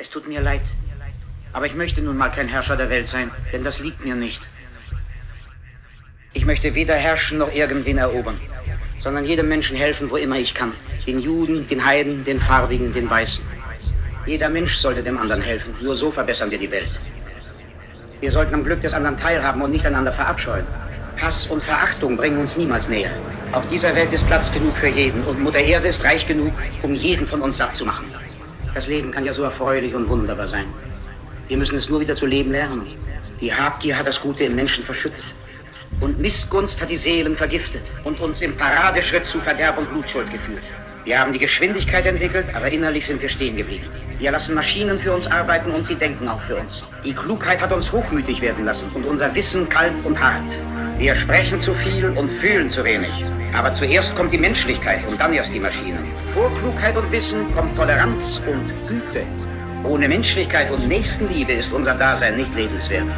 Es tut mir leid. Aber ich möchte nun mal kein Herrscher der Welt sein, denn das liegt mir nicht. Ich möchte weder herrschen noch irgendwen erobern, sondern jedem Menschen helfen, wo immer ich kann. Den Juden, den Heiden, den Farbigen, den Weißen. Jeder Mensch sollte dem anderen helfen. Nur so verbessern wir die Welt. Wir sollten am Glück des anderen teilhaben und nicht einander verabscheuen. Hass und Verachtung bringen uns niemals näher. Auf dieser Welt ist Platz genug für jeden und Mutter Erde ist reich genug, um jeden von uns satt zu machen. Das Leben kann ja so erfreulich und wunderbar sein. Wir müssen es nur wieder zu leben lernen. Die Habgier hat das Gute im Menschen verschüttet. Und Missgunst hat die Seelen vergiftet und uns im Paradeschritt zu Verderb und Blutschuld geführt. Wir haben die Geschwindigkeit entwickelt, aber innerlich sind wir stehen geblieben. Wir lassen Maschinen für uns arbeiten und sie denken auch für uns. Die Klugheit hat uns hochmütig werden lassen und unser Wissen kalt und hart. Wir sprechen zu viel und fühlen zu wenig. Aber zuerst kommt die Menschlichkeit und dann erst die Maschinen. Vor Klugheit und Wissen kommt Toleranz und Güte. Ohne Menschlichkeit und Nächstenliebe ist unser Dasein nicht lebenswert.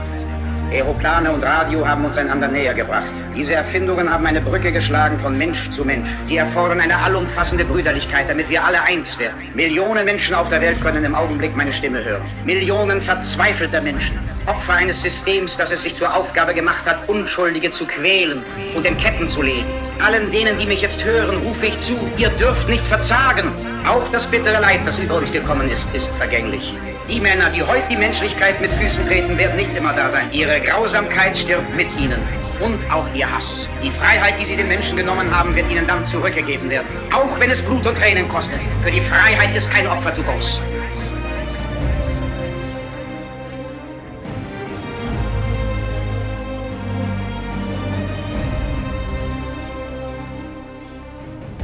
Aeroplane und Radio haben uns einander näher gebracht. Diese Erfindungen haben eine Brücke geschlagen von Mensch zu Mensch. Die erfordern eine allumfassende Brüderlichkeit, damit wir alle eins werden. Millionen Menschen auf der Welt können im Augenblick meine Stimme hören. Millionen verzweifelter Menschen. Opfer eines Systems, das es sich zur Aufgabe gemacht hat, Unschuldige zu quälen und in Ketten zu legen. Allen denen, die mich jetzt hören, rufe ich zu, ihr dürft nicht verzagen. Auch das bittere Leid, das über uns gekommen ist, ist vergänglich. Die Männer, die heute die Menschlichkeit mit Füßen treten, werden nicht immer da sein. Ihre Grausamkeit stirbt mit ihnen. Und auch ihr Hass. Die Freiheit, die sie den Menschen genommen haben, wird ihnen dann zurückgegeben werden. Auch wenn es Blut und Tränen kostet. Für die Freiheit ist kein Opfer zu groß.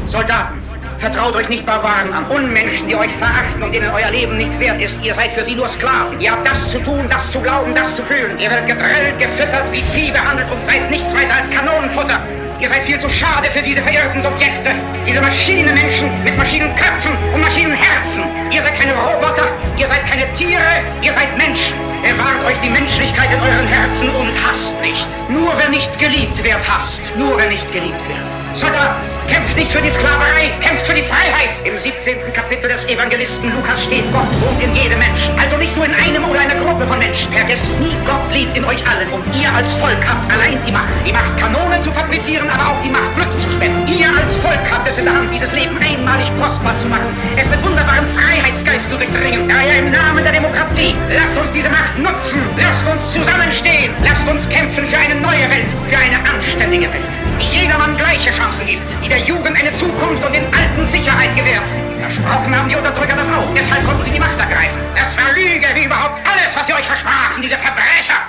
Soldaten, vertraut euch nicht Barbaren an, Unmenschen, die euch verachten und denen euer Leben nichts wert ist. Ihr seid für sie nur Sklaven. Ihr habt das zu tun, das zu glauben, das zu fühlen. Ihr werdet gedrillt, gefüttert, wie Vieh behandelt und seid nichts weiter als Kanonenfutter. Ihr seid viel zu schade für diese verirrten Subjekte, diese Maschinenmenschen mit Maschinenköpfen und Maschinenherzen. Ihr seid keine Roboter, ihr seid keine Tiere, ihr seid Menschen. Bewahrt euch die Menschlichkeit in euren Herzen und hasst nicht. Nur wer nicht geliebt wird, hasst. Nur wer nicht geliebt wird. Soldat, kämpft nicht für die Sklaverei, kämpft für die Freiheit. Im 17. Kapitel des Evangelisten Lukas steht, Gott wohnt in jedem Menschen. Also nicht nur in einem oder einer Gruppe von Menschen. Vergesst nie, Gott lebt in euch allen. Und ihr als Volk habt allein die Macht. Die Macht, Kanonen zu fabrizieren, aber auch die Macht, Glück zu spenden. Ihr als Volk habt es in der Hand, dieses Leben einmalig kostbar zu machen. Es mit wunderbarem Freiheitsgeist zu durchdringen. Daher im Namen der Demokratie, lasst uns diese Macht nutzen. Lasst uns zusammenstehen. Lasst uns kämpfen für eine neue Welt, für eine anständige Welt die jedermann gleiche Chancen gibt, die der Jugend eine Zukunft und den Alten Sicherheit gewährt. Versprochen haben die Unterdrücker das auch. Deshalb konnten sie die Macht ergreifen. Das war Lüge, wie überhaupt alles, was sie euch versprachen, diese Verbrecher.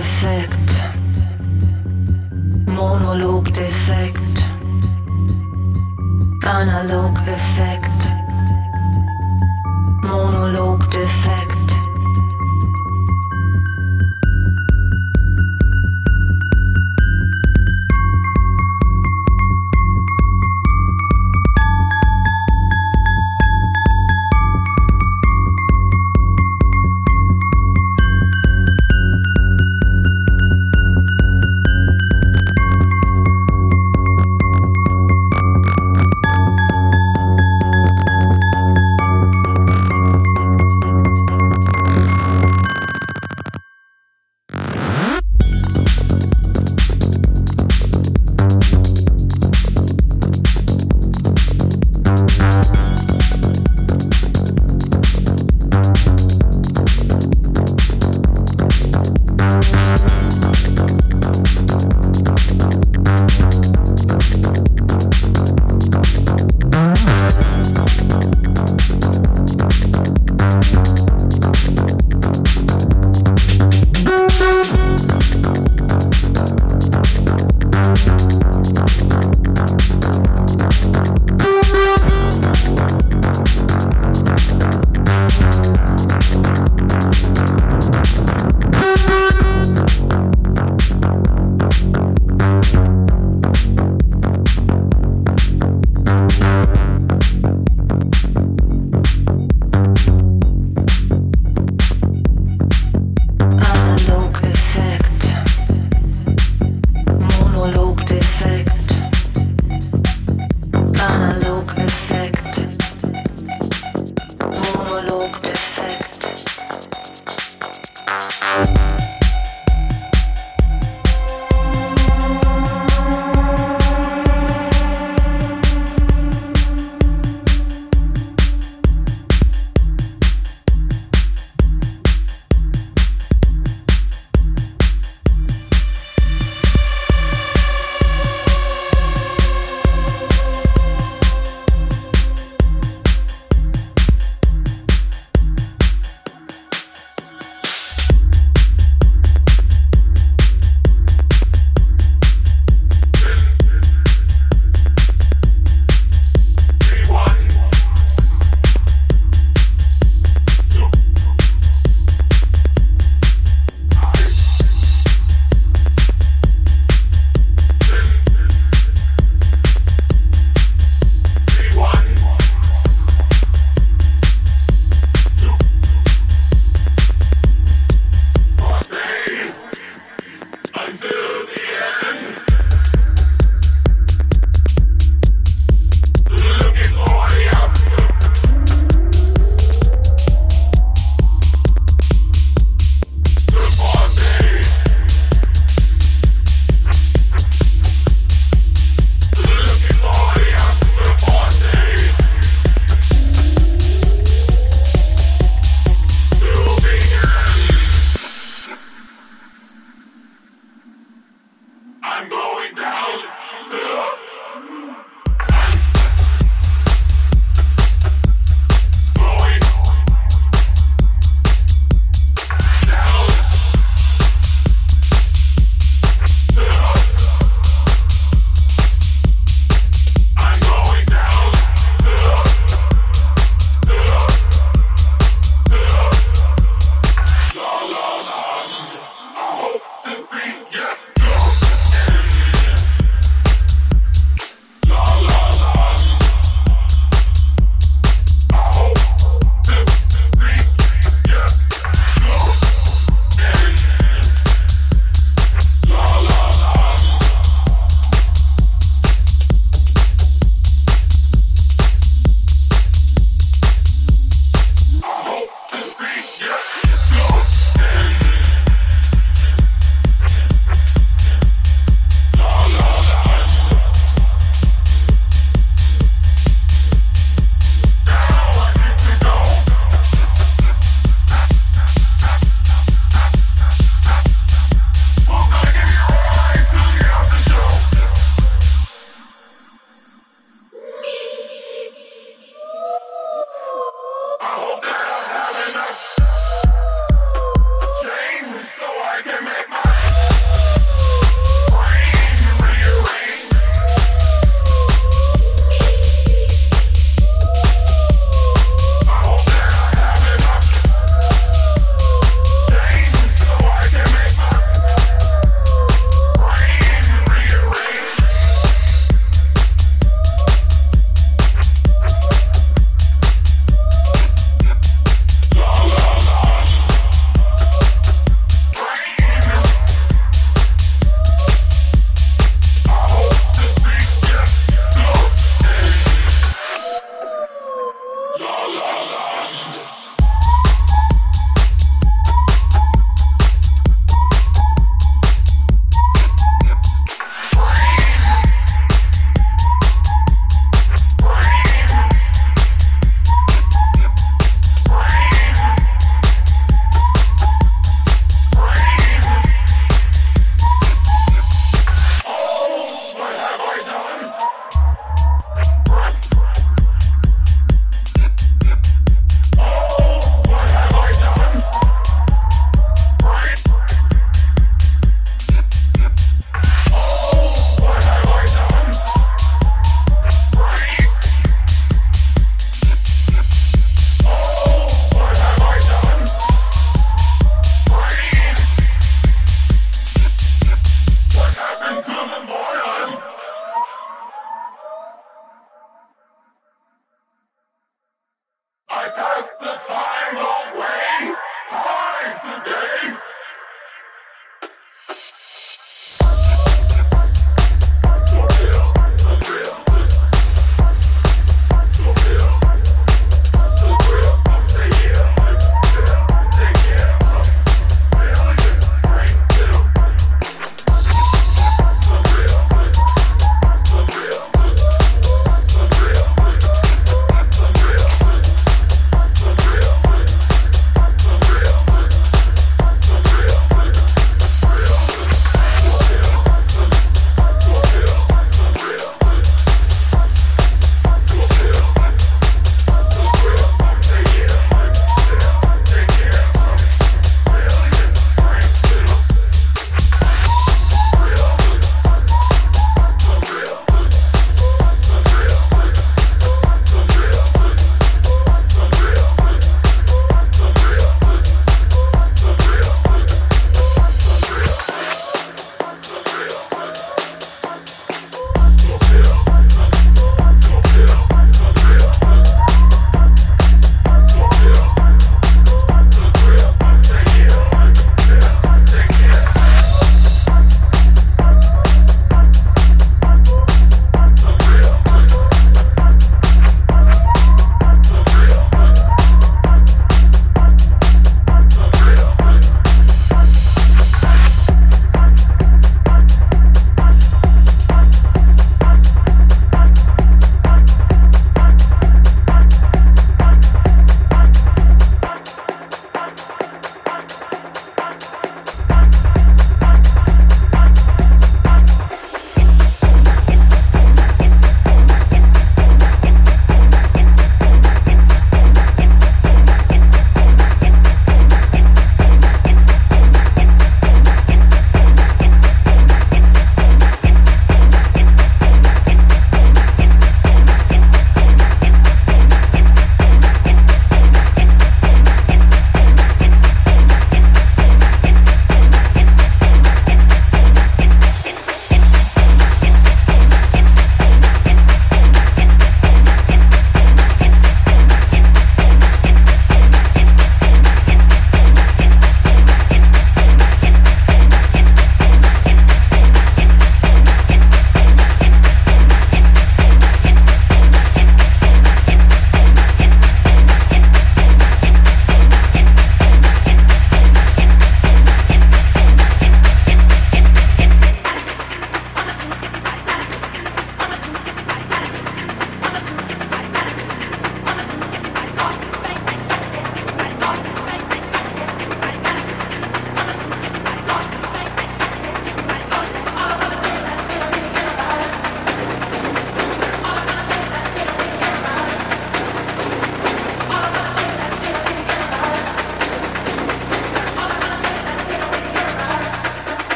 perfect